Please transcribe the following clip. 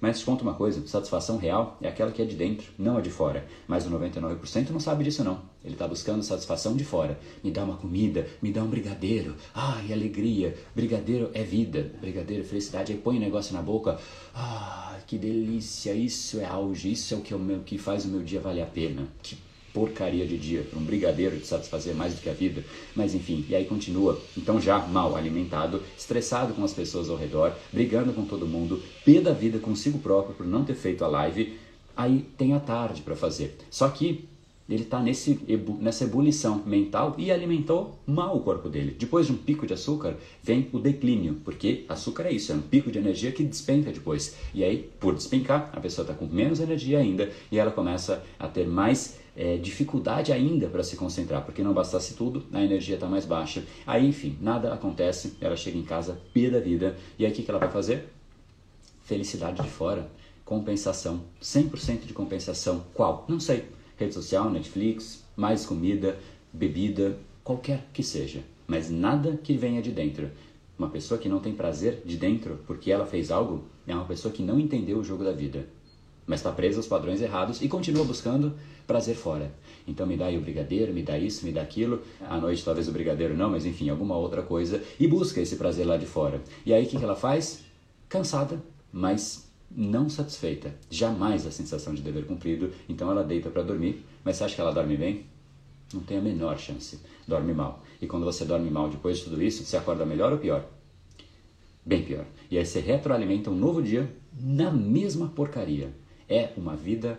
Mas te conta uma coisa, satisfação real é aquela que é de dentro, não a de fora. Mas o 99% não sabe disso não. Ele está buscando satisfação de fora. Me dá uma comida, me dá um brigadeiro. Ai, alegria. Brigadeiro é vida. Brigadeiro é felicidade. Aí põe o negócio na boca. Ah, que delícia. Isso é auge. Isso é o que, é o meu, que faz o meu dia valer a pena. Que porcaria de dia, um brigadeiro de satisfazer mais do que a vida, mas enfim, e aí continua, então já mal alimentado, estressado com as pessoas ao redor, brigando com todo mundo, pé da vida consigo próprio por não ter feito a live, aí tem a tarde para fazer. Só que ele está nessa ebulição mental e alimentou mal o corpo dele. Depois de um pico de açúcar, vem o declínio, porque açúcar é isso, é um pico de energia que despenca depois. E aí, por despencar, a pessoa está com menos energia ainda e ela começa a ter mais é, dificuldade ainda para se concentrar, porque não bastasse tudo, a energia está mais baixa. Aí, enfim, nada acontece, ela chega em casa pia da vida, e aí o que, que ela vai fazer? Felicidade de fora, compensação, 100% de compensação. Qual? Não sei. Rede social, Netflix, mais comida, bebida, qualquer que seja, mas nada que venha de dentro. Uma pessoa que não tem prazer de dentro porque ela fez algo é uma pessoa que não entendeu o jogo da vida mas está preso aos padrões errados e continua buscando prazer fora. Então me dá aí o brigadeiro, me dá isso, me dá aquilo. À noite talvez o brigadeiro não, mas enfim, alguma outra coisa. E busca esse prazer lá de fora. E aí o que, que ela faz? Cansada, mas não satisfeita. Jamais a sensação de dever cumprido. Então ela deita para dormir. Mas você acha que ela dorme bem? Não tem a menor chance. Dorme mal. E quando você dorme mal depois de tudo isso, você acorda melhor ou pior? Bem pior. E aí você retroalimenta um novo dia na mesma porcaria é uma vida